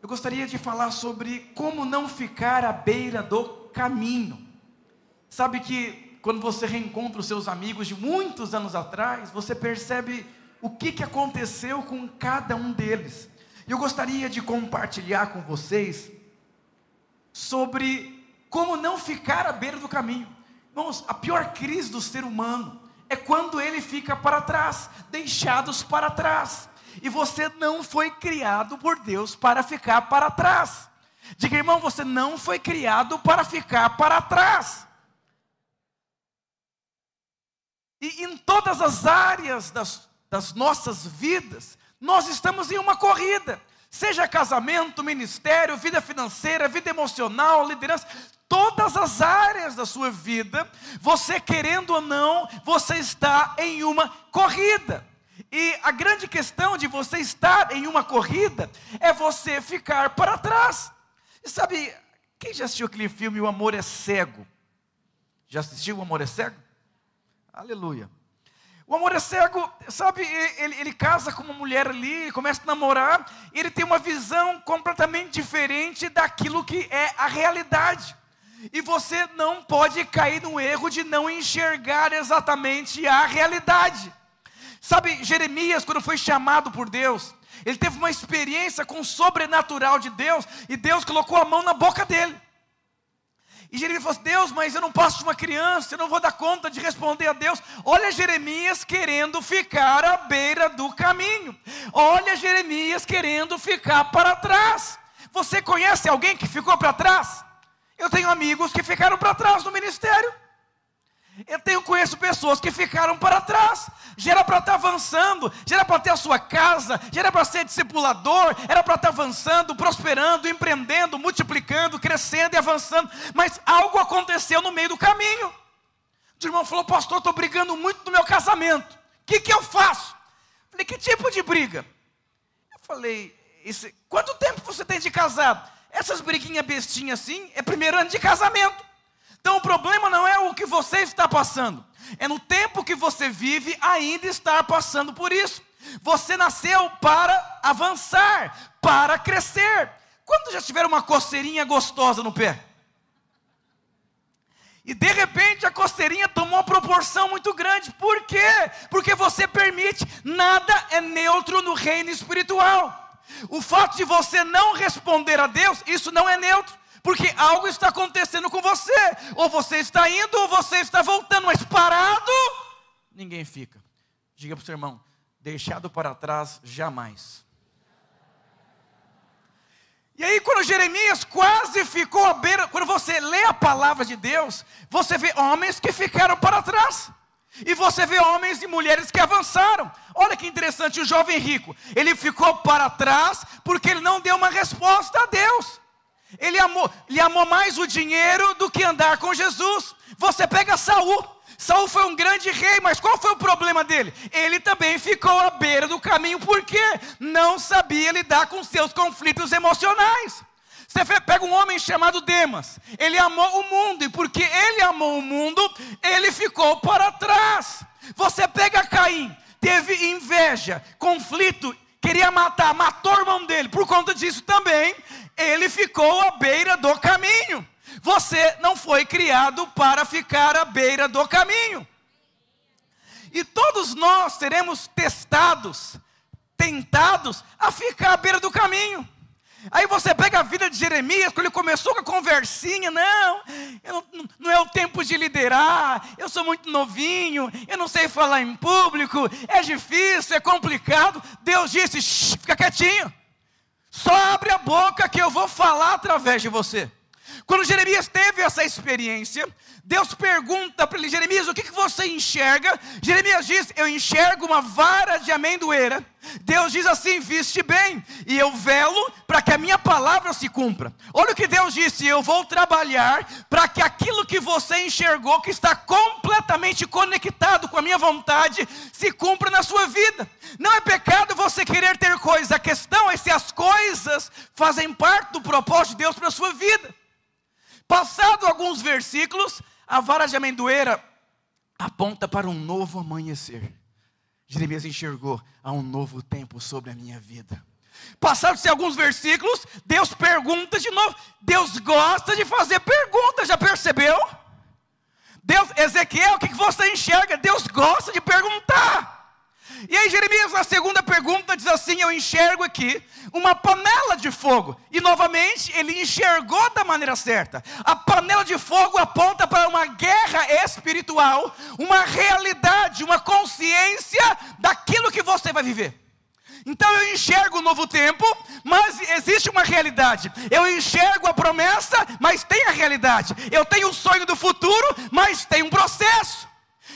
eu gostaria de falar sobre como não ficar à beira do caminho. Sabe que quando você reencontra os seus amigos de muitos anos atrás, você percebe o que, que aconteceu com cada um deles. E eu gostaria de compartilhar com vocês sobre como não ficar à beira do caminho. Irmãos, a pior crise do ser humano é quando ele fica para trás, deixados para trás. E você não foi criado por Deus para ficar para trás. Diga, irmão, você não foi criado para ficar para trás. E em todas as áreas das, das nossas vidas, nós estamos em uma corrida. Seja casamento, ministério, vida financeira, vida emocional, liderança, todas as áreas da sua vida, você querendo ou não, você está em uma corrida. E a grande questão de você estar em uma corrida é você ficar para trás. E sabe, quem já assistiu aquele filme O Amor é Cego? Já assistiu O Amor é Cego? Aleluia. O amor é cego, sabe? Ele, ele casa com uma mulher ali, começa a namorar, e ele tem uma visão completamente diferente daquilo que é a realidade. E você não pode cair no erro de não enxergar exatamente a realidade. Sabe, Jeremias, quando foi chamado por Deus, ele teve uma experiência com o sobrenatural de Deus, e Deus colocou a mão na boca dele. E Jeremias falou: assim, Deus, mas eu não posso de uma criança, eu não vou dar conta de responder a Deus. Olha Jeremias querendo ficar à beira do caminho. Olha Jeremias querendo ficar para trás. Você conhece alguém que ficou para trás? Eu tenho amigos que ficaram para trás no ministério. Eu tenho, conheço pessoas que ficaram para trás. Já era para estar avançando, já era para ter a sua casa, já era para ser discipulador, era para estar avançando, prosperando, empreendendo, multiplicando, crescendo e avançando. Mas algo aconteceu no meio do caminho. O irmão falou, pastor, estou brigando muito no meu casamento. O que, que eu faço? Falei, que tipo de briga? Eu falei, quanto tempo você tem de casado? Essas briguinhas bestinhas assim, é primeiro ano de casamento. Então o problema não é o que você está passando, é no tempo que você vive ainda estar passando por isso. Você nasceu para avançar, para crescer. Quando já tiver uma coceirinha gostosa no pé? E de repente a coceirinha tomou uma proporção muito grande. Por quê? Porque você permite, nada é neutro no reino espiritual. O fato de você não responder a Deus, isso não é neutro. Porque algo está acontecendo com você. Ou você está indo, ou você está voltando, mas parado, ninguém fica. Diga para o seu irmão: deixado para trás, jamais. E aí, quando Jeremias quase ficou à beira, quando você lê a palavra de Deus, você vê homens que ficaram para trás. E você vê homens e mulheres que avançaram. Olha que interessante, o jovem rico, ele ficou para trás porque ele não deu uma resposta a Deus. Ele amou, ele amou mais o dinheiro do que andar com Jesus. Você pega Saul. Saul foi um grande rei, mas qual foi o problema dele? Ele também ficou à beira do caminho porque não sabia lidar com seus conflitos emocionais. Você pega um homem chamado Demas, ele amou o mundo, e porque ele amou o mundo, ele ficou para trás. Você pega Caim, teve inveja, conflito, queria matar, matou o irmão dele, por conta disso também, ele ficou à beira do caminho. Você não foi criado para ficar à beira do caminho. E todos nós seremos testados, tentados a ficar à beira do caminho. Aí você pega a vida de Jeremias, quando ele começou com a conversinha, não, não, não, é o tempo de liderar, eu sou muito novinho, eu não sei falar em público, é difícil, é complicado. Deus disse, fica quietinho. Só abre a boca que eu vou falar através de você. Quando Jeremias teve essa experiência, Deus pergunta para ele: Jeremias, o que, que você enxerga? Jeremias diz: Eu enxergo uma vara de amendoeira. Deus diz assim: Viste bem, e eu velo para que a minha palavra se cumpra. Olha o que Deus disse: Eu vou trabalhar para que aquilo que você enxergou, que está completamente conectado com a minha vontade, se cumpra na sua vida. Não é pecado você querer ter coisas, a questão é se as coisas fazem parte do propósito de Deus para a sua vida. Passado alguns versículos, a vara de amendoeira aponta para um novo amanhecer. Jeremias enxergou há um novo tempo sobre a minha vida. Passados-se alguns versículos, Deus pergunta de novo. Deus gosta de fazer perguntas, já percebeu? Deus, Ezequiel, o que você enxerga? Deus gosta de perguntar. E aí, Jeremias, na segunda pergunta, diz assim: Eu enxergo aqui uma panela de fogo. E novamente, ele enxergou da maneira certa. A panela de fogo aponta para uma guerra espiritual, uma realidade, uma consciência daquilo que você vai viver. Então eu enxergo o novo tempo, mas existe uma realidade. Eu enxergo a promessa, mas tem a realidade. Eu tenho o sonho do futuro, mas tem um processo.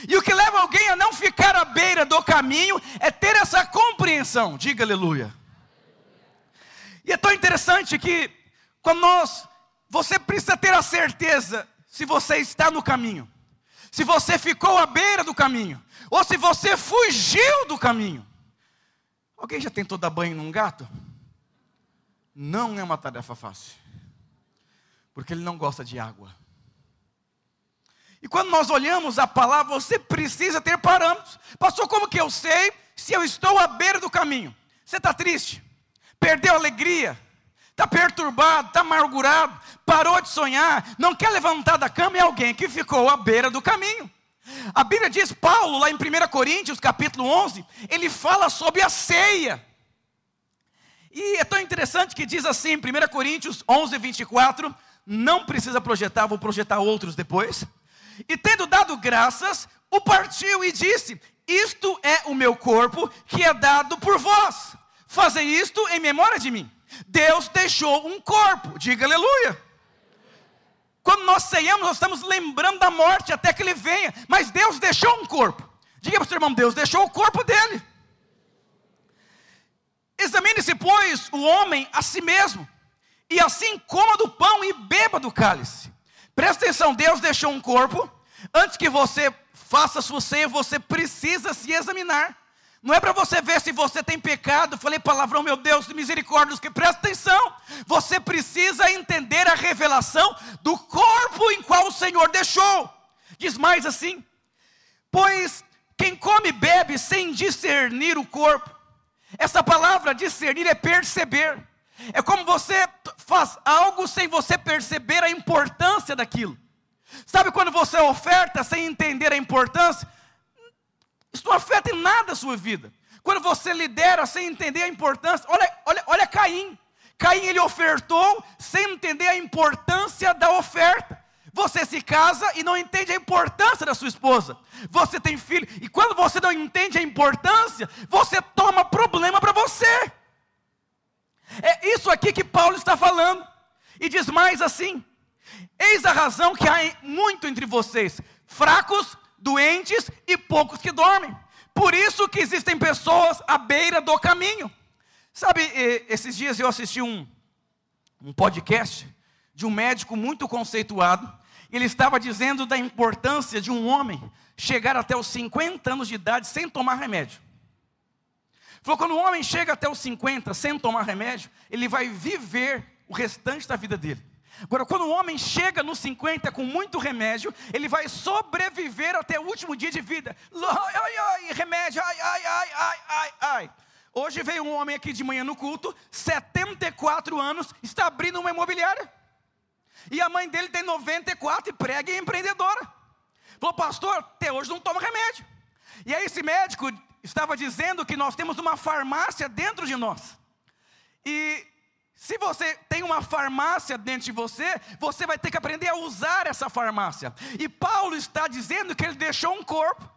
E o que leva alguém a não ficar à beira do caminho é ter essa compreensão. Diga aleluia. E é tão interessante que quando nós, você precisa ter a certeza se você está no caminho, se você ficou à beira do caminho, ou se você fugiu do caminho. Alguém já tentou dar banho num gato? Não é uma tarefa fácil, porque ele não gosta de água. E quando nós olhamos a palavra, você precisa ter parâmetros. Pastor, como que eu sei se eu estou à beira do caminho? Você está triste? Perdeu a alegria? Está perturbado? Está amargurado? Parou de sonhar? Não quer levantar da cama? É alguém que ficou à beira do caminho. A Bíblia diz, Paulo, lá em 1 Coríntios, capítulo 11, ele fala sobre a ceia. E é tão interessante que diz assim, 1 Coríntios 11, 24, não precisa projetar, vou projetar outros depois. E tendo dado graças, o partiu e disse: Isto é o meu corpo que é dado por vós. Fazei isto em memória de mim. Deus deixou um corpo, diga aleluia. Quando nós ceiamos, nós estamos lembrando da morte até que ele venha. Mas Deus deixou um corpo. Diga para o seu irmão, Deus deixou o corpo dele. Examine-se, pois, o homem a si mesmo, e assim coma do pão e beba do cálice. Presta atenção, Deus deixou um corpo. Antes que você faça sua ceia, você precisa se examinar. Não é para você ver se você tem pecado. Falei palavrão, meu Deus, misericórdia, que presta atenção. Você precisa entender a revelação do corpo em qual o Senhor deixou. Diz mais assim: Pois quem come e bebe sem discernir o corpo. Essa palavra discernir é perceber. É como você faz algo sem você perceber a importância daquilo. Sabe quando você oferta sem entender a importância? Isso não afeta em nada a sua vida. Quando você lidera sem entender a importância, olha, olha, olha Caim. Caim ele ofertou sem entender a importância da oferta. Você se casa e não entende a importância da sua esposa. Você tem filho e quando você não entende a importância, você toma problema para você. É isso aqui que Paulo está falando. E diz mais assim: Eis a razão que há muito entre vocês, fracos, doentes e poucos que dormem. Por isso que existem pessoas à beira do caminho. Sabe, esses dias eu assisti um, um podcast de um médico muito conceituado. Ele estava dizendo da importância de um homem chegar até os 50 anos de idade sem tomar remédio. Falou: quando o homem chega até os 50 sem tomar remédio, ele vai viver o restante da vida dele. Agora, quando o homem chega nos 50 com muito remédio, ele vai sobreviver até o último dia de vida. Ai, ai, ai, remédio, ai, ai, ai, ai, ai, ai. Hoje veio um homem aqui de manhã no culto, 74 anos, está abrindo uma imobiliária. E a mãe dele tem 94 e prega e é empreendedora. Falou, pastor, até hoje não toma remédio. E aí esse médico estava dizendo que nós temos uma farmácia dentro de nós. E se você tem uma farmácia dentro de você, você vai ter que aprender a usar essa farmácia. E Paulo está dizendo que ele deixou um corpo.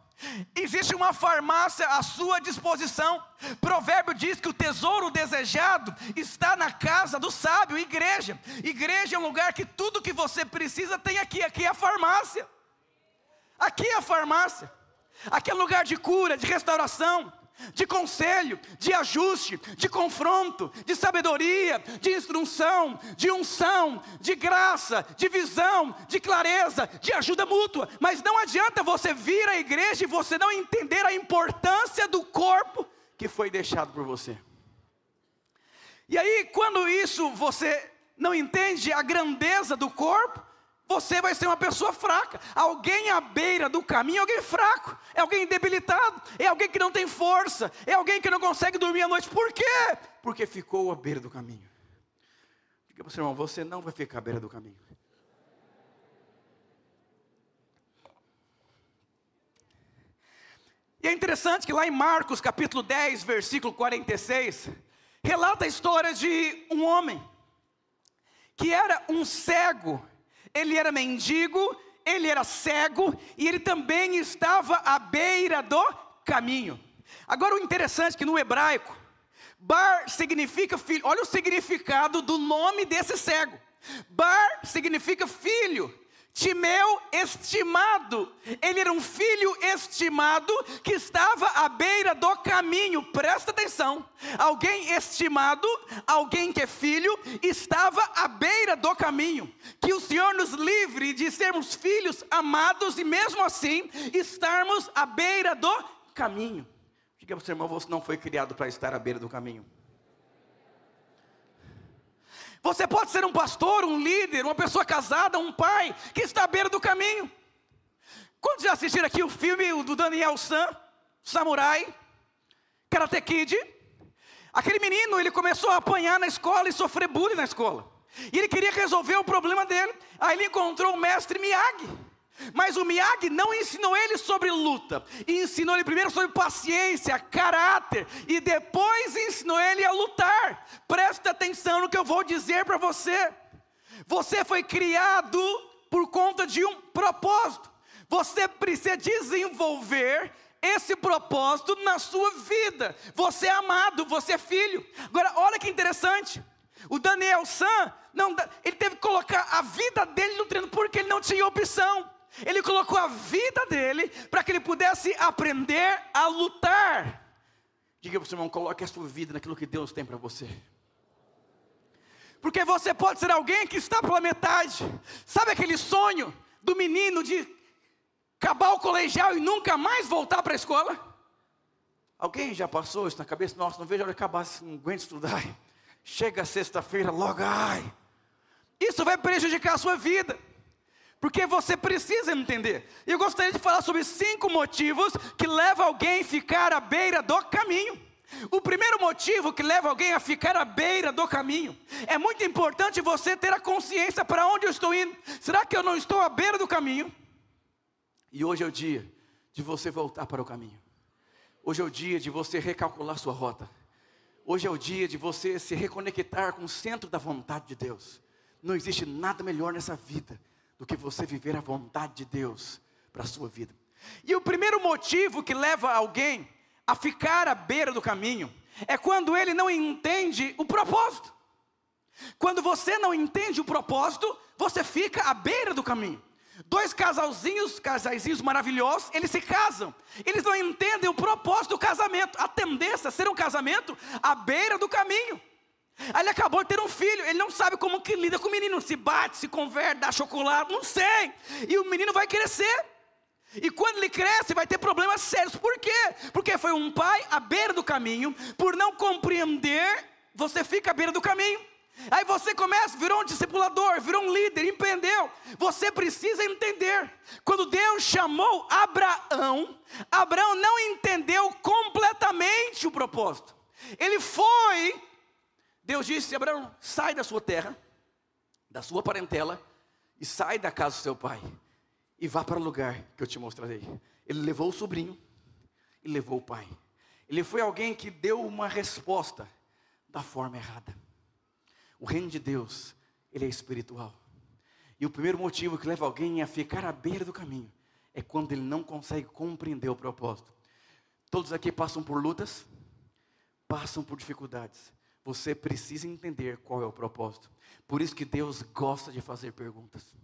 Existe uma farmácia à sua disposição. Provérbio diz que o tesouro desejado está na casa do sábio, igreja. Igreja é um lugar que tudo que você precisa tem aqui. Aqui é a farmácia. Aqui é a farmácia. Aqui é lugar de cura, de restauração de conselho, de ajuste, de confronto, de sabedoria, de instrução, de unção, de graça, de visão, de clareza, de ajuda mútua. Mas não adianta você vir à igreja e você não entender a importância do corpo que foi deixado por você. E aí, quando isso você não entende a grandeza do corpo, você vai ser uma pessoa fraca. Alguém à beira do caminho é alguém fraco, é alguém debilitado, é alguém que não tem força, é alguém que não consegue dormir à noite. Por quê? Porque ficou à beira do caminho. Diga para o seu irmão: você não vai ficar à beira do caminho. E é interessante que lá em Marcos capítulo 10, versículo 46, relata a história de um homem que era um cego ele era mendigo, ele era cego e ele também estava à beira do caminho. Agora o interessante é que no hebraico, bar significa filho. Olha o significado do nome desse cego. Bar significa filho. Timeu estimado, ele era um filho estimado que estava à beira do caminho, presta atenção. Alguém estimado, alguém que é filho, estava à beira do caminho. Que o Senhor nos livre de sermos filhos amados e mesmo assim estarmos à beira do caminho. Diga para o seu irmão: você não foi criado para estar à beira do caminho. Você pode ser um pastor, um líder, uma pessoa casada, um pai que está à beira do caminho. Quando já assistiram aqui o filme do Daniel San, Samurai, Karate Kid? Aquele menino, ele começou a apanhar na escola e sofrer bullying na escola. E ele queria resolver o problema dele. Aí ele encontrou o mestre Miyagi. Mas o Miyagi não ensinou ele sobre luta, ensinou ele primeiro sobre paciência, caráter, e depois ensinou ele a lutar. Presta atenção no que eu vou dizer para você. Você foi criado por conta de um propósito. Você precisa desenvolver esse propósito na sua vida. Você é amado, você é filho. Agora, olha que interessante. O Daniel San, não, ele teve que colocar a vida dele no treino porque ele não tinha opção. Ele colocou a vida dele para que ele pudesse aprender a lutar. Diga para o seu irmão, coloque a sua vida naquilo que Deus tem para você. Porque você pode ser alguém que está pela metade. Sabe aquele sonho do menino de acabar o colegial e nunca mais voltar para a escola? Alguém já passou isso na cabeça? Nossa, não vejo a hora de acabar, não aguento estudar. Chega sexta-feira, logo, ai. Isso vai prejudicar a sua vida. Porque você precisa entender. Eu gostaria de falar sobre cinco motivos que levam alguém a ficar à beira do caminho. O primeiro motivo que leva alguém a ficar à beira do caminho é muito importante você ter a consciência para onde eu estou indo. Será que eu não estou à beira do caminho? E hoje é o dia de você voltar para o caminho. Hoje é o dia de você recalcular sua rota. Hoje é o dia de você se reconectar com o centro da vontade de Deus. Não existe nada melhor nessa vida do que você viver a vontade de Deus para a sua vida. E o primeiro motivo que leva alguém a ficar à beira do caminho é quando ele não entende o propósito. Quando você não entende o propósito, você fica à beira do caminho. Dois casalzinhos, casaizinhos maravilhosos, eles se casam. Eles não entendem o propósito do casamento. A tendência a ser um casamento à beira do caminho. Aí ele acabou de ter um filho, ele não sabe como que lida com o menino, se bate, se converte, dá chocolate, não sei. E o menino vai crescer. E quando ele cresce, vai ter problemas sérios. Por quê? Porque foi um pai à beira do caminho, por não compreender, você fica à beira do caminho. Aí você começa, virou um discipulador, virou um líder, empreendeu. Você precisa entender. Quando Deus chamou Abraão, Abraão não entendeu completamente o propósito. Ele foi Deus disse: Abraão, sai da sua terra, da sua parentela, e sai da casa do seu pai, e vá para o lugar que eu te mostrarei. Ele levou o sobrinho e levou o pai. Ele foi alguém que deu uma resposta da forma errada. O reino de Deus, ele é espiritual. E o primeiro motivo que leva alguém a ficar à beira do caminho é quando ele não consegue compreender o propósito. Todos aqui passam por lutas, passam por dificuldades. Você precisa entender qual é o propósito. Por isso que Deus gosta de fazer perguntas.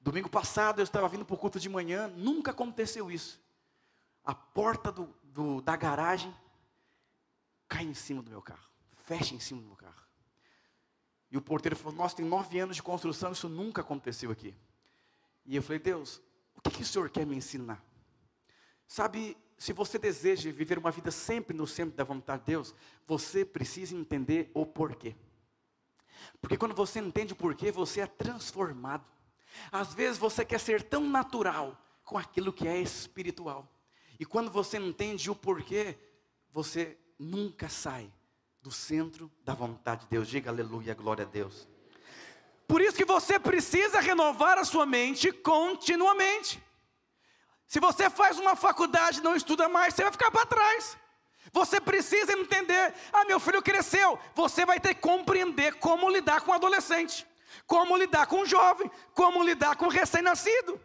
Domingo passado eu estava vindo para o culto de manhã, nunca aconteceu isso. A porta do, do, da garagem cai em cima do meu carro, fecha em cima do meu carro. E o porteiro falou: Nossa, tem nove anos de construção, isso nunca aconteceu aqui. E eu falei: Deus, o que, que o Senhor quer me ensinar? Sabe, se você deseja viver uma vida sempre no centro da vontade de Deus, você precisa entender o porquê. Porque quando você entende o porquê, você é transformado. Às vezes você quer ser tão natural com aquilo que é espiritual. E quando você entende o porquê, você nunca sai do centro da vontade de Deus. Diga aleluia, glória a Deus. Por isso que você precisa renovar a sua mente continuamente. Se você faz uma faculdade e não estuda mais, você vai ficar para trás. Você precisa entender: ah, meu filho cresceu. Você vai ter que compreender como lidar com o adolescente, como lidar com o jovem, como lidar com o recém-nascido.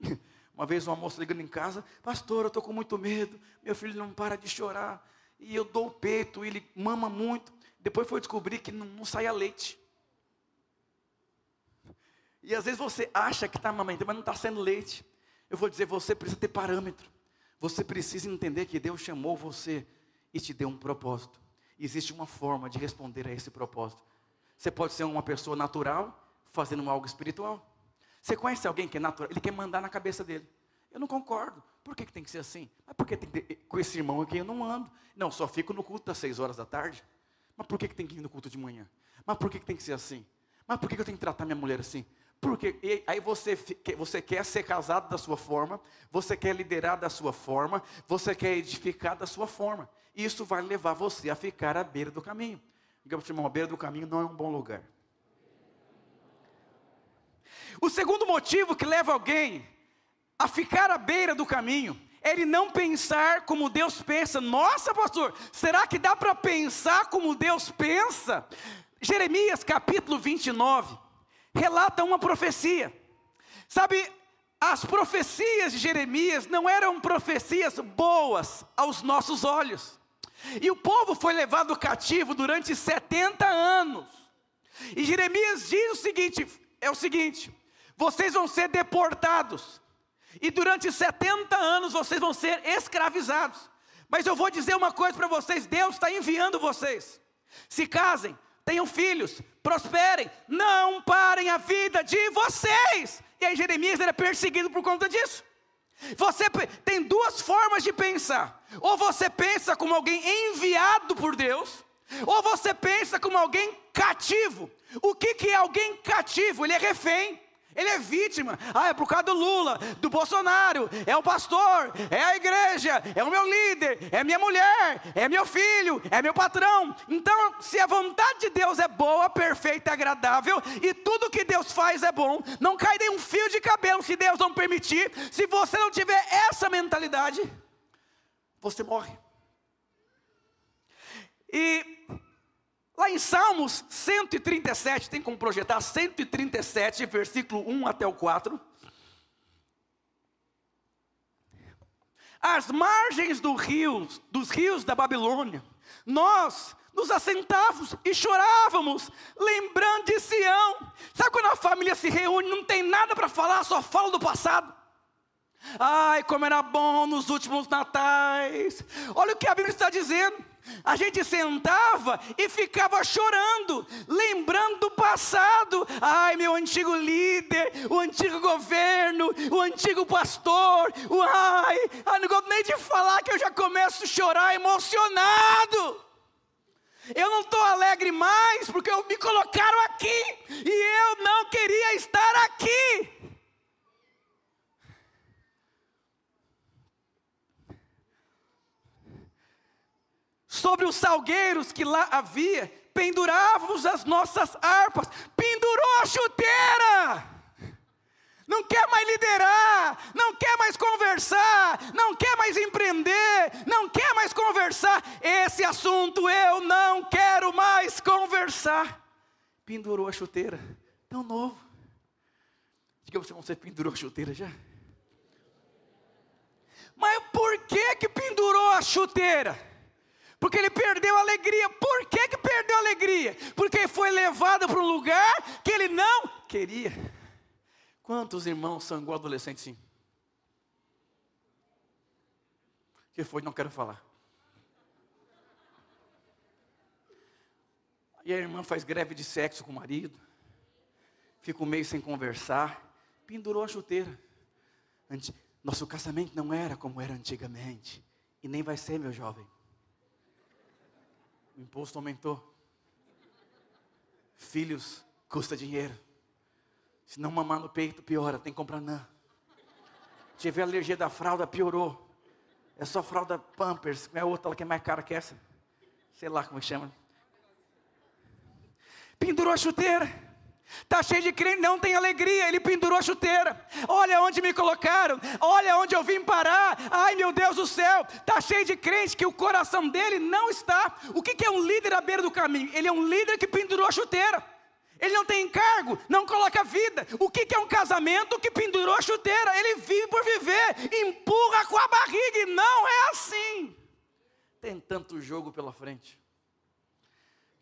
Uma vez uma moça ligando em casa, pastor, eu estou com muito medo, meu filho não para de chorar, e eu dou o peito, ele mama muito. Depois foi descobrir que não, não saia leite. E às vezes você acha que está amamentando, mas não está sendo leite. Eu vou dizer, você precisa ter parâmetro. Você precisa entender que Deus chamou você e te deu um propósito. Existe uma forma de responder a esse propósito. Você pode ser uma pessoa natural fazendo algo espiritual. Você conhece alguém que é natural? Ele quer mandar na cabeça dele. Eu não concordo. Por que, que tem que ser assim? Mas por que que com esse irmão aqui eu não ando? Não, só fico no culto das seis horas da tarde. Mas por que, que tem que ir no culto de manhã? Mas por que, que tem que ser assim? Mas por que, que eu tenho que tratar minha mulher assim? Porque aí você, você quer ser casado da sua forma, você quer liderar da sua forma, você quer edificar da sua forma. Isso vai levar você a ficar à beira do caminho. Digamos assim, a beira do caminho não é um bom lugar. O segundo motivo que leva alguém a ficar à beira do caminho é ele não pensar como Deus pensa. Nossa, pastor, será que dá para pensar como Deus pensa? Jeremias capítulo 29 relata uma profecia. Sabe, as profecias de Jeremias não eram profecias boas aos nossos olhos. E o povo foi levado cativo durante 70 anos. E Jeremias diz o seguinte: é o seguinte: vocês vão ser deportados. E durante 70 anos vocês vão ser escravizados. Mas eu vou dizer uma coisa para vocês: Deus está enviando vocês. Se casem, tenham filhos, prosperem, não parem a vida de vocês. E aí Jeremias era perseguido por conta disso. Você tem duas formas de pensar: ou você pensa como alguém enviado por Deus, ou você pensa como alguém cativo. O que, que é alguém cativo? Ele é refém. Ele é vítima. Ah, é por causa do Lula, do Bolsonaro, é o pastor, é a igreja, é o meu líder, é minha mulher, é meu filho, é meu patrão. Então, se a vontade de Deus é boa, perfeita, agradável, e tudo que Deus faz é bom, não cai nem um fio de cabelo se Deus não permitir. Se você não tiver essa mentalidade, você morre. E Lá em Salmos 137, tem como projetar 137, versículo 1 até o 4. Às margens do rio, dos rios da Babilônia, nós nos assentávamos e chorávamos, lembrando de Sião. Sabe quando a família se reúne, não tem nada para falar, só fala do passado? Ai, como era bom nos últimos natais. Olha o que a Bíblia está dizendo a gente sentava e ficava chorando, lembrando do passado. Ai, meu antigo líder, o antigo governo, o antigo pastor. Ai, eu não gosto nem de falar que eu já começo a chorar emocionado. Eu não estou alegre mais porque me colocaram aqui e eu não queria estar aqui. Sobre os salgueiros que lá havia, pendurávamos as nossas harpas, pendurou a chuteira. Não quer mais liderar, não quer mais conversar, não quer mais empreender, não quer mais conversar. Esse assunto eu não quero mais conversar. Pendurou a chuteira, tão novo. Diga você, você pendurou a chuteira já? Mas por que que pendurou a chuteira? Porque ele perdeu a alegria. Por que, que perdeu a alegria? Porque foi levado para um lugar que ele não queria. Quantos irmãos são igual adolescentes sim? que foi? Não quero falar. E a irmã faz greve de sexo com o marido. Fica um mês sem conversar. Pendurou a chuteira. Nosso casamento não era como era antigamente. E nem vai ser, meu jovem. O imposto aumentou. Filhos custa dinheiro. Se não mamar no peito, piora, tem que comprar não. Tiver alergia da fralda, piorou. É só fralda Pampers, é outra que é mais cara que essa. Sei lá como chama. Pendurou a chuteira. Está cheio de crente, não tem alegria. Ele pendurou a chuteira. Olha onde me colocaram. Olha onde eu vim parar. Ai meu Deus do céu. Está cheio de crente que o coração dele não está. O que, que é um líder à beira do caminho? Ele é um líder que pendurou a chuteira. Ele não tem encargo, não coloca vida. O que, que é um casamento que pendurou a chuteira? Ele vive por viver, empurra com a barriga. E não é assim. Tem tanto jogo pela frente.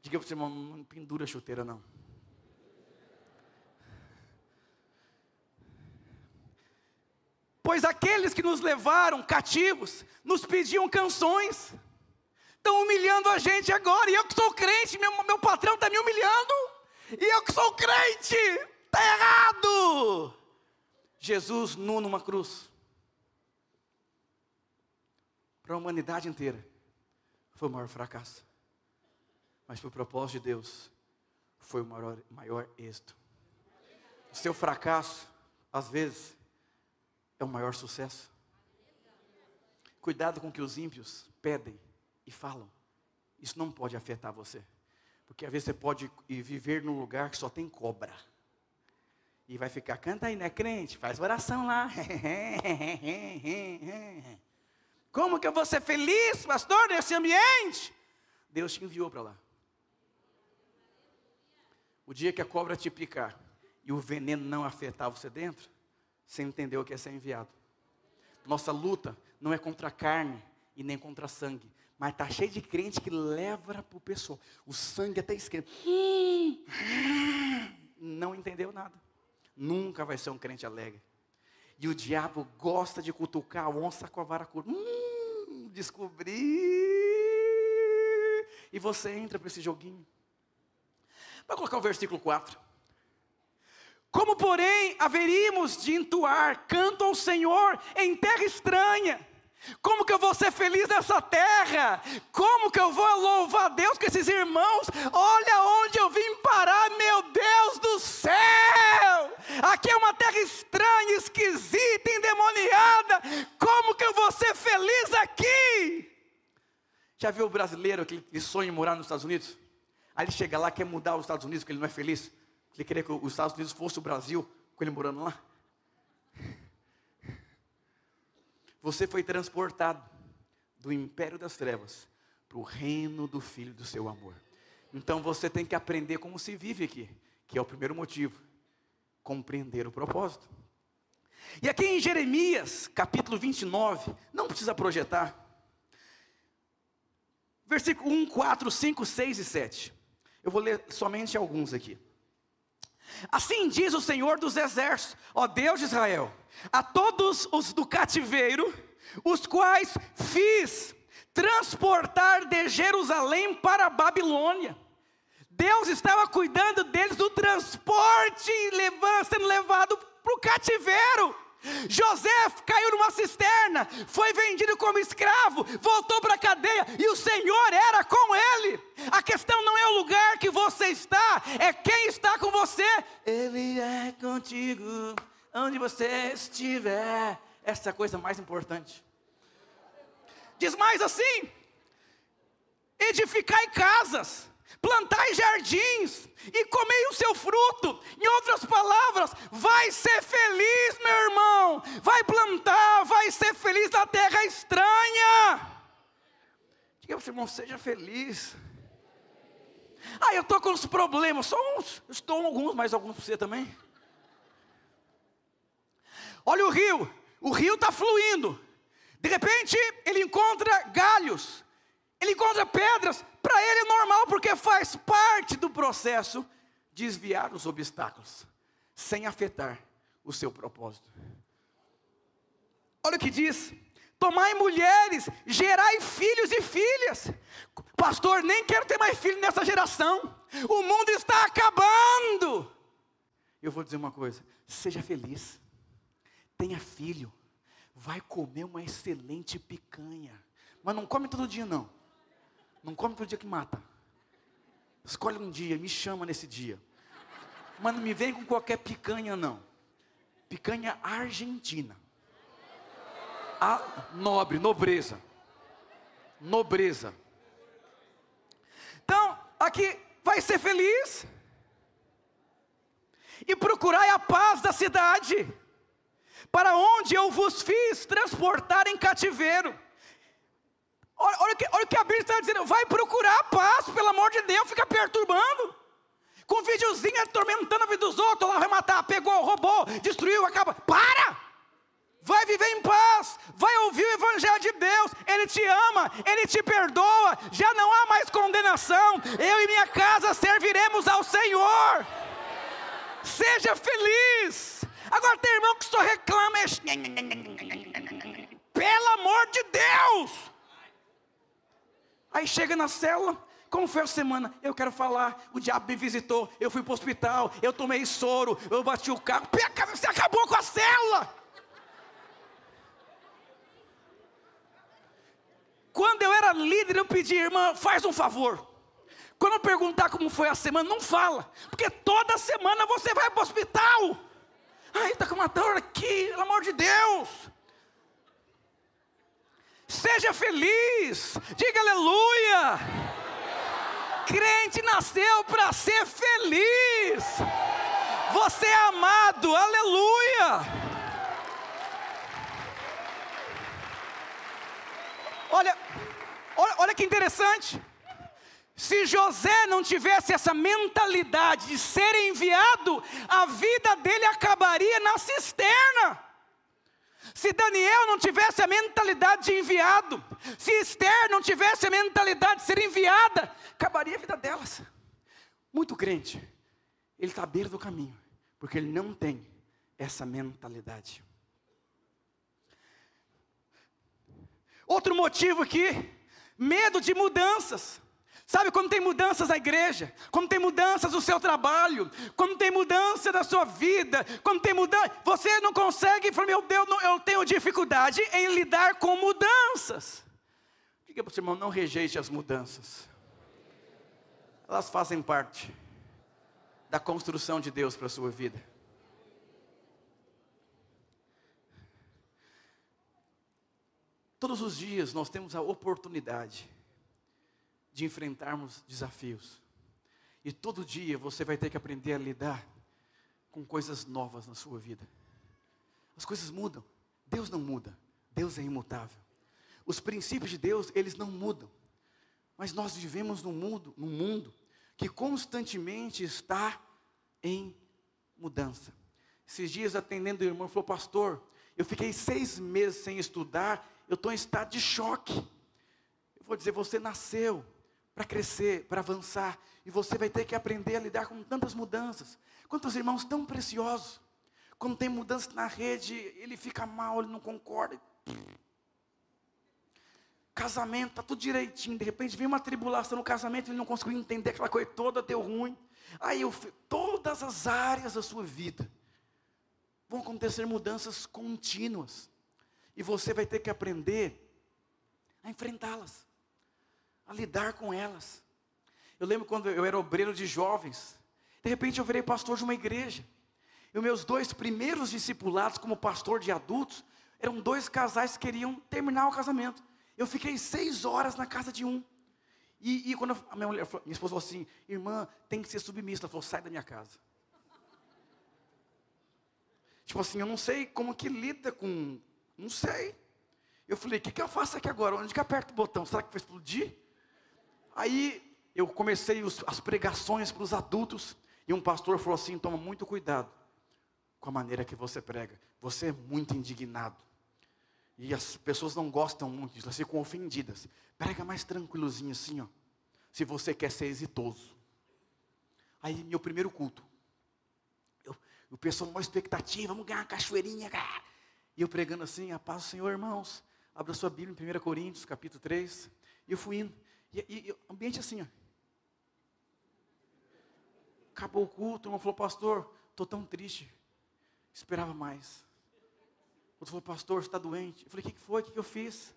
Diga para o irmão, não pendura a chuteira não. Pois aqueles que nos levaram cativos nos pediam canções, estão humilhando a gente agora, e eu que sou crente, meu, meu patrão está me humilhando, e eu que sou crente, está errado. Jesus nu numa cruz, para a humanidade inteira, foi o maior fracasso, mas para o propósito de Deus, foi o maior, maior êxito. O seu fracasso, às vezes, é o maior sucesso. Cuidado com o que os ímpios pedem e falam. Isso não pode afetar você. Porque às vezes você pode viver num lugar que só tem cobra. E vai ficar, canta aí, né, crente? Faz oração lá. Como que eu vou ser feliz, pastor, nesse ambiente? Deus te enviou para lá. O dia que a cobra te picar e o veneno não afetar você dentro, você entendeu o que é ser enviado. Nossa luta não é contra a carne e nem contra sangue, mas está cheio de crente que leva para o pessoal. O sangue até esquenta. Não entendeu nada. Nunca vai ser um crente alegre. E o diabo gosta de cutucar a onça com a vara curta. Hum, descobri. E você entra para esse joguinho. Vai colocar o versículo 4. Como, porém, haveríamos de entoar canto ao Senhor em terra estranha? Como que eu vou ser feliz nessa terra? Como que eu vou louvar Deus com esses irmãos? Olha onde eu vim parar, meu Deus do céu! Aqui é uma terra estranha, esquisita, endemoniada. Como que eu vou ser feliz aqui? Já viu o brasileiro que sonha em morar nos Estados Unidos? Aí ele chega lá, quer mudar os Estados Unidos, porque ele não é feliz. Ele queria que os Estados Unidos fosse o Brasil, com ele morando lá. Você foi transportado do império das trevas para o reino do Filho do seu amor. Então você tem que aprender como se vive aqui, que é o primeiro motivo, compreender o propósito. E aqui em Jeremias, capítulo 29, não precisa projetar. Versículo 1, 4, 5, 6 e 7. Eu vou ler somente alguns aqui. Assim diz o Senhor dos Exércitos, ó Deus de Israel, a todos os do cativeiro, os quais fiz transportar de Jerusalém para a Babilônia. Deus estava cuidando deles do transporte, sendo levado para o cativeiro. José caiu numa cisterna, foi vendido como escravo, voltou para a cadeia e o Senhor era com ele. A questão não é o lugar que você está, é quem está com você. Ele é contigo, onde você estiver. Essa é a coisa mais importante. Diz mais assim: edificai casas plantai jardins e comei o seu fruto. Em outras palavras, vai ser feliz, meu irmão. Vai plantar, vai ser feliz na terra estranha. Diga para o irmão, seja feliz. Ah, eu estou com os problemas, só uns, estou alguns, mas alguns para você também. Olha o rio, o rio está fluindo. De repente, ele encontra galhos, ele encontra pedras, para ele é normal, porque faz parte do processo desviar os obstáculos, sem afetar o seu propósito. Olha o que diz: tomai mulheres, gerai filhos e filhas. Pastor, nem quero ter mais filho nessa geração. O mundo está acabando. Eu vou dizer uma coisa: seja feliz, tenha filho, vai comer uma excelente picanha, mas não come todo dia não. Não come todo dia que mata. Escolhe um dia, me chama nesse dia. Mas não me vem com qualquer picanha, não. Picanha argentina. A nobre, nobreza. Nobreza. Então, aqui vai ser feliz. E procurai a paz da cidade, para onde eu vos fiz transportar em cativeiro. Olha, olha, olha o que a Bíblia está dizendo, vai procurar paz, pelo amor de Deus, fica perturbando com um videozinho atormentando a vida dos outros, lá vai matar, pegou, roubou, destruiu, acaba. Para! Vai viver em paz, vai ouvir o Evangelho de Deus, Ele te ama, Ele te perdoa, já não há mais condenação. Eu e minha casa serviremos ao Senhor. Seja feliz. Agora tem irmão que só reclama. Pelo amor de Deus. Aí chega na célula, como foi a semana? Eu quero falar. O diabo me visitou. Eu fui para o hospital. Eu tomei soro. Eu bati o carro. Você acabou com a célula. Quando eu era líder, eu pedi, irmã, faz um favor. Quando eu perguntar como foi a semana, não fala. Porque toda semana você vai para o hospital. Ai, está com uma dor aqui, pelo amor de Deus. Seja feliz. Diga aleluia crente nasceu para ser feliz. Você é amado, aleluia. Olha, olha, olha que interessante. Se José não tivesse essa mentalidade de ser enviado, a vida dele acabaria na cisterna. Se Daniel não tivesse a mentalidade de enviado, se Esther não tivesse a mentalidade de ser enviada, acabaria a vida delas. Muito crente, ele está à beira do caminho, porque ele não tem essa mentalidade. Outro motivo aqui, medo de mudanças. Sabe quando tem mudanças na igreja, quando tem mudanças no seu trabalho, quando tem mudança na sua vida, quando tem mudança, você não consegue, fala, meu Deus, eu tenho dificuldade em lidar com mudanças. Diga para o seu irmão, não rejeite as mudanças. Elas fazem parte da construção de Deus para a sua vida. Todos os dias nós temos a oportunidade de enfrentarmos desafios. E todo dia você vai ter que aprender a lidar com coisas novas na sua vida. As coisas mudam. Deus não muda. Deus é imutável. Os princípios de Deus, eles não mudam. Mas nós vivemos num mundo, num mundo que constantemente está em mudança. Esses dias atendendo o irmão, falou, pastor, eu fiquei seis meses sem estudar, eu estou em estado de choque. Eu vou dizer, você nasceu para crescer, para avançar. E você vai ter que aprender a lidar com tantas mudanças. Quantos irmãos tão preciosos. Quando tem mudança na rede, ele fica mal, ele não concorda. Casamento, está tudo direitinho. De repente vem uma tribulação no casamento, ele não conseguiu entender aquela coisa toda, deu ruim. Aí eu, todas as áreas da sua vida vão acontecer mudanças contínuas. E você vai ter que aprender a enfrentá-las a lidar com elas. Eu lembro quando eu era obreiro de jovens, de repente eu virei pastor de uma igreja. E meus dois primeiros discipulados como pastor de adultos eram dois casais que queriam terminar o casamento. Eu fiquei seis horas na casa de um. E, e quando a minha, mulher, minha esposa falou assim, irmã, tem que ser submissa. Ela falou, sai da minha casa. Tipo assim, eu não sei como que lida com. Não sei. Eu falei, o que, que eu faço aqui agora? Onde que aperto o botão? Será que vai explodir? Aí eu comecei os, as pregações para os adultos, e um pastor falou assim: toma muito cuidado com a maneira que você prega, você é muito indignado. E as pessoas não gostam muito disso, elas ficam ofendidas. Prega mais tranquilozinho assim, ó. Se você quer ser exitoso. Aí, meu primeiro culto. Eu, o pessoal, uma expectativa, vamos ganhar uma cachoeirinha. Cara. E eu pregando assim, a paz do Senhor, irmãos. Abra sua Bíblia em 1 Coríntios, capítulo 3. E eu fui indo. E, e, ambiente assim, ó. Acabou o culto, irmão falou, pastor, estou tão triste. Esperava mais. Outro falou, pastor, você está doente. Eu falei, o que, que foi? O que, que eu fiz?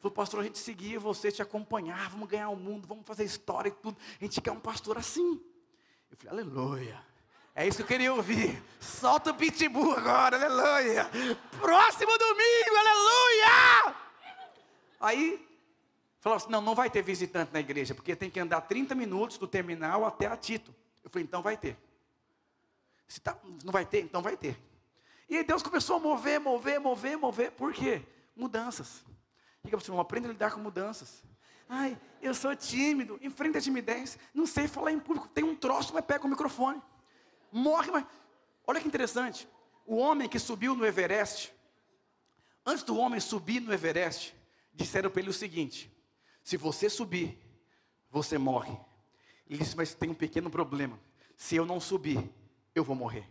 Falou, pastor, a gente seguia você, te acompanhar, vamos ganhar o mundo, vamos fazer história e tudo. A gente quer um pastor assim. Eu falei, aleluia. É isso que eu queria ouvir. Solta o pitbull agora, aleluia. Próximo domingo, aleluia. Aí, falou assim: não, não vai ter visitante na igreja, porque tem que andar 30 minutos do terminal até a Tito. Eu falei, então vai ter. Se tá, não vai ter, então vai ter. E aí Deus começou a mover, mover, mover, mover. Por quê? Mudanças. Diga para você, aprenda a lidar com mudanças. Ai, eu sou tímido, enfrenta a timidez, não sei falar em público, tem um troço, mas pega o microfone. Morre, mas. Olha que interessante. O homem que subiu no Everest, antes do homem subir no Everest, disseram para ele o seguinte: se você subir, você morre. Ele disse, mas tem um pequeno problema. Se eu não subir, eu vou morrer.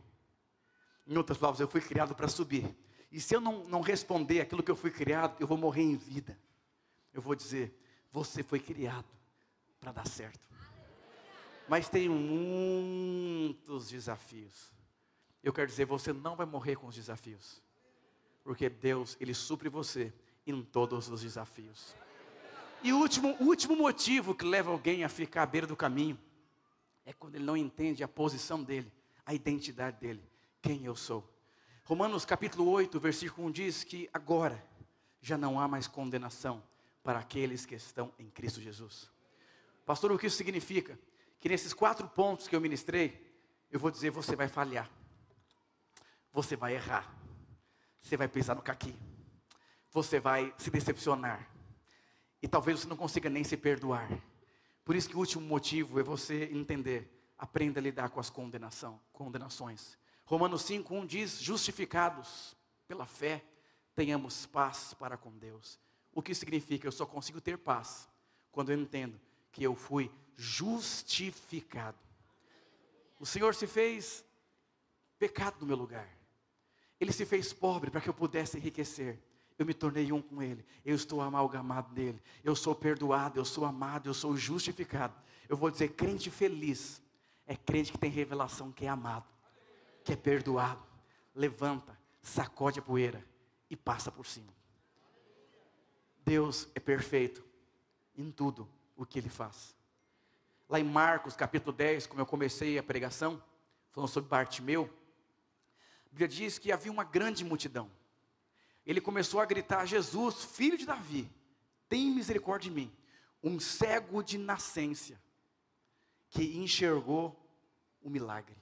Em outras palavras, eu fui criado para subir. E se eu não, não responder aquilo que eu fui criado, eu vou morrer em vida. Eu vou dizer, você foi criado para dar certo. Mas tem muitos desafios. Eu quero dizer, você não vai morrer com os desafios. Porque Deus, Ele supre você em todos os desafios. E o último, último motivo que leva alguém a ficar à beira do caminho é quando ele não entende a posição dele, a identidade dele, quem eu sou. Romanos capítulo 8, versículo 1 diz que agora já não há mais condenação para aqueles que estão em Cristo Jesus. Pastor, o que isso significa? Que nesses quatro pontos que eu ministrei, eu vou dizer: você vai falhar, você vai errar, você vai pisar no caqui, você vai se decepcionar, e talvez você não consiga nem se perdoar. Por isso que o último motivo é você entender, aprenda a lidar com as condenação, condenações. Romanos 5:1 diz: "Justificados pela fé, tenhamos paz para com Deus". O que significa? Eu só consigo ter paz quando eu entendo que eu fui justificado. O Senhor se fez pecado no meu lugar. Ele se fez pobre para que eu pudesse enriquecer eu me tornei um com Ele, eu estou amalgamado nele, eu sou perdoado, eu sou amado, eu sou justificado. Eu vou dizer, crente feliz é crente que tem revelação que é amado, que é perdoado, levanta, sacode a poeira e passa por cima. Deus é perfeito em tudo o que Ele faz. Lá em Marcos capítulo 10, como eu comecei a pregação, falando sobre Bartimeu, a Bíblia diz que havia uma grande multidão ele começou a gritar: Jesus, filho de Davi, tem misericórdia de mim. Um cego de nascença, que enxergou o milagre.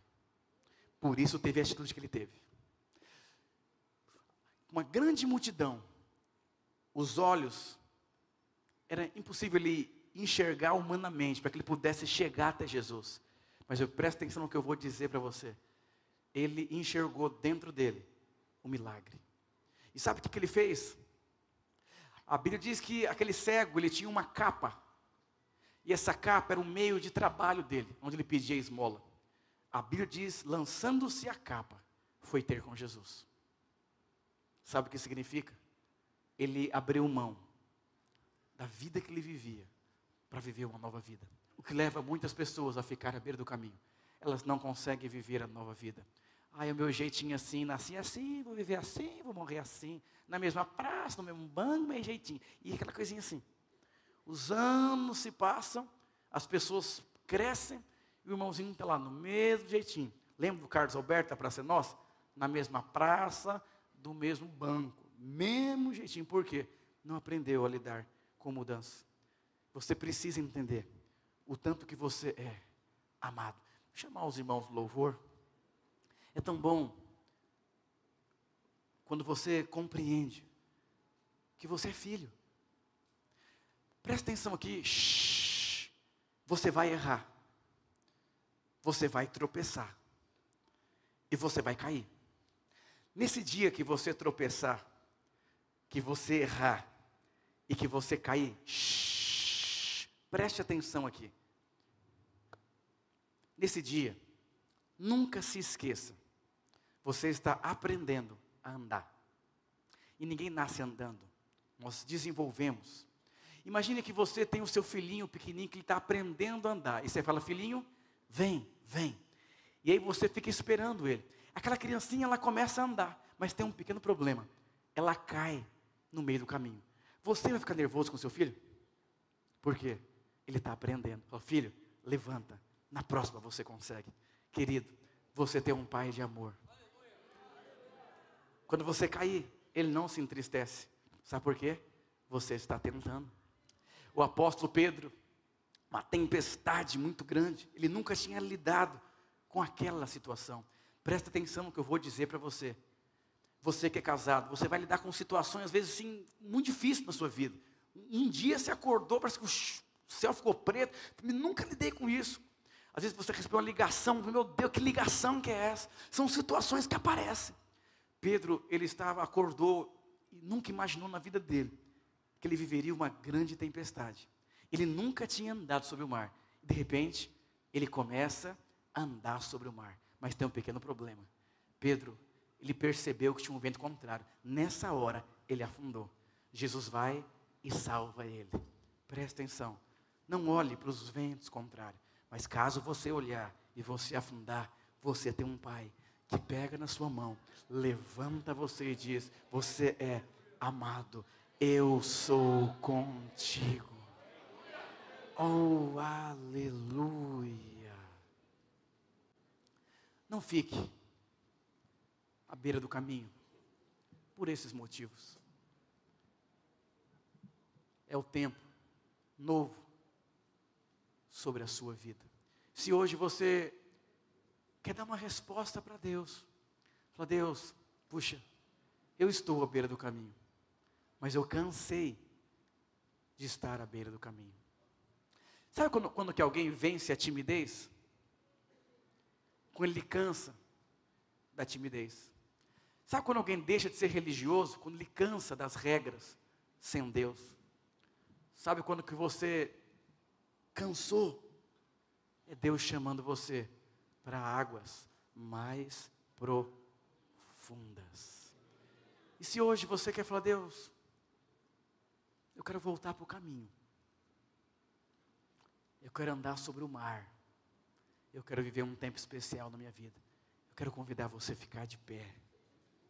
Por isso teve a atitude que ele teve. Uma grande multidão, os olhos, era impossível ele enxergar humanamente, para que ele pudesse chegar até Jesus. Mas eu presto atenção no que eu vou dizer para você. Ele enxergou dentro dele o milagre. E sabe o que, ele fez? A Bíblia diz que aquele cego, ele tinha uma capa. E essa capa era o meio de trabalho dele, onde ele pedia esmola. A Bíblia diz, lançando-se a capa, foi ter com Jesus. Sabe o que significa? Ele abriu mão da vida que ele vivia para viver uma nova vida. O que leva muitas pessoas a ficar à beira do caminho. Elas não conseguem viver a nova vida. Ai, o meu jeitinho assim, nasci assim, vou viver assim, vou morrer assim, na mesma praça, no mesmo banco, meio jeitinho. E aquela coisinha assim. Os anos se passam, as pessoas crescem, e o irmãozinho está lá no mesmo jeitinho. Lembra do Carlos Alberto da Praça Nossa? Na mesma praça, do mesmo banco. Mesmo jeitinho. Por quê? Não aprendeu a lidar com mudança. Você precisa entender o tanto que você é amado. Vou chamar os irmãos do louvor. É tão bom quando você compreende que você é filho. Presta atenção aqui. Shhh, você vai errar. Você vai tropeçar. E você vai cair. Nesse dia que você tropeçar, que você errar e que você cair, shhh, preste atenção aqui. Nesse dia, nunca se esqueça você está aprendendo a andar. E ninguém nasce andando. Nós desenvolvemos. Imagine que você tem o seu filhinho pequenininho que está aprendendo a andar. E você fala, filhinho, vem, vem. E aí você fica esperando ele. Aquela criancinha, ela começa a andar. Mas tem um pequeno problema. Ela cai no meio do caminho. Você vai ficar nervoso com seu filho? Por quê? Ele está aprendendo. Fala, filho, levanta, Na próxima você consegue. Querido, você tem um pai de amor. Quando você cair, ele não se entristece. Sabe por quê? Você está tentando. O apóstolo Pedro, uma tempestade muito grande, ele nunca tinha lidado com aquela situação. Presta atenção no que eu vou dizer para você. Você que é casado, você vai lidar com situações às vezes assim muito difíceis na sua vida. Um dia você acordou, parece que o céu ficou preto. Eu nunca lidei com isso. Às vezes você recebeu uma ligação, meu Deus, que ligação que é essa? São situações que aparecem. Pedro, ele estava, acordou e nunca imaginou na vida dele que ele viveria uma grande tempestade. Ele nunca tinha andado sobre o mar. De repente, ele começa a andar sobre o mar. Mas tem um pequeno problema. Pedro, ele percebeu que tinha um vento contrário. Nessa hora, ele afundou. Jesus vai e salva ele. Presta atenção. Não olhe para os ventos contrários. Mas caso você olhar e você afundar, você tem um pai que pega na sua mão, levanta você e diz: Você é amado, eu sou contigo. Oh, aleluia. Não fique à beira do caminho por esses motivos. É o tempo novo sobre a sua vida. Se hoje você quer dar uma resposta para Deus, fala: Deus, puxa, eu estou à beira do caminho, mas eu cansei de estar à beira do caminho. Sabe quando, quando que alguém vence a timidez? Quando ele cansa da timidez. Sabe quando alguém deixa de ser religioso? Quando ele cansa das regras sem Deus. Sabe quando que você cansou? É Deus chamando você para águas mais profundas. E se hoje você quer falar, Deus, eu quero voltar para o caminho. Eu quero andar sobre o mar. Eu quero viver um tempo especial na minha vida. Eu quero convidar você a ficar de pé.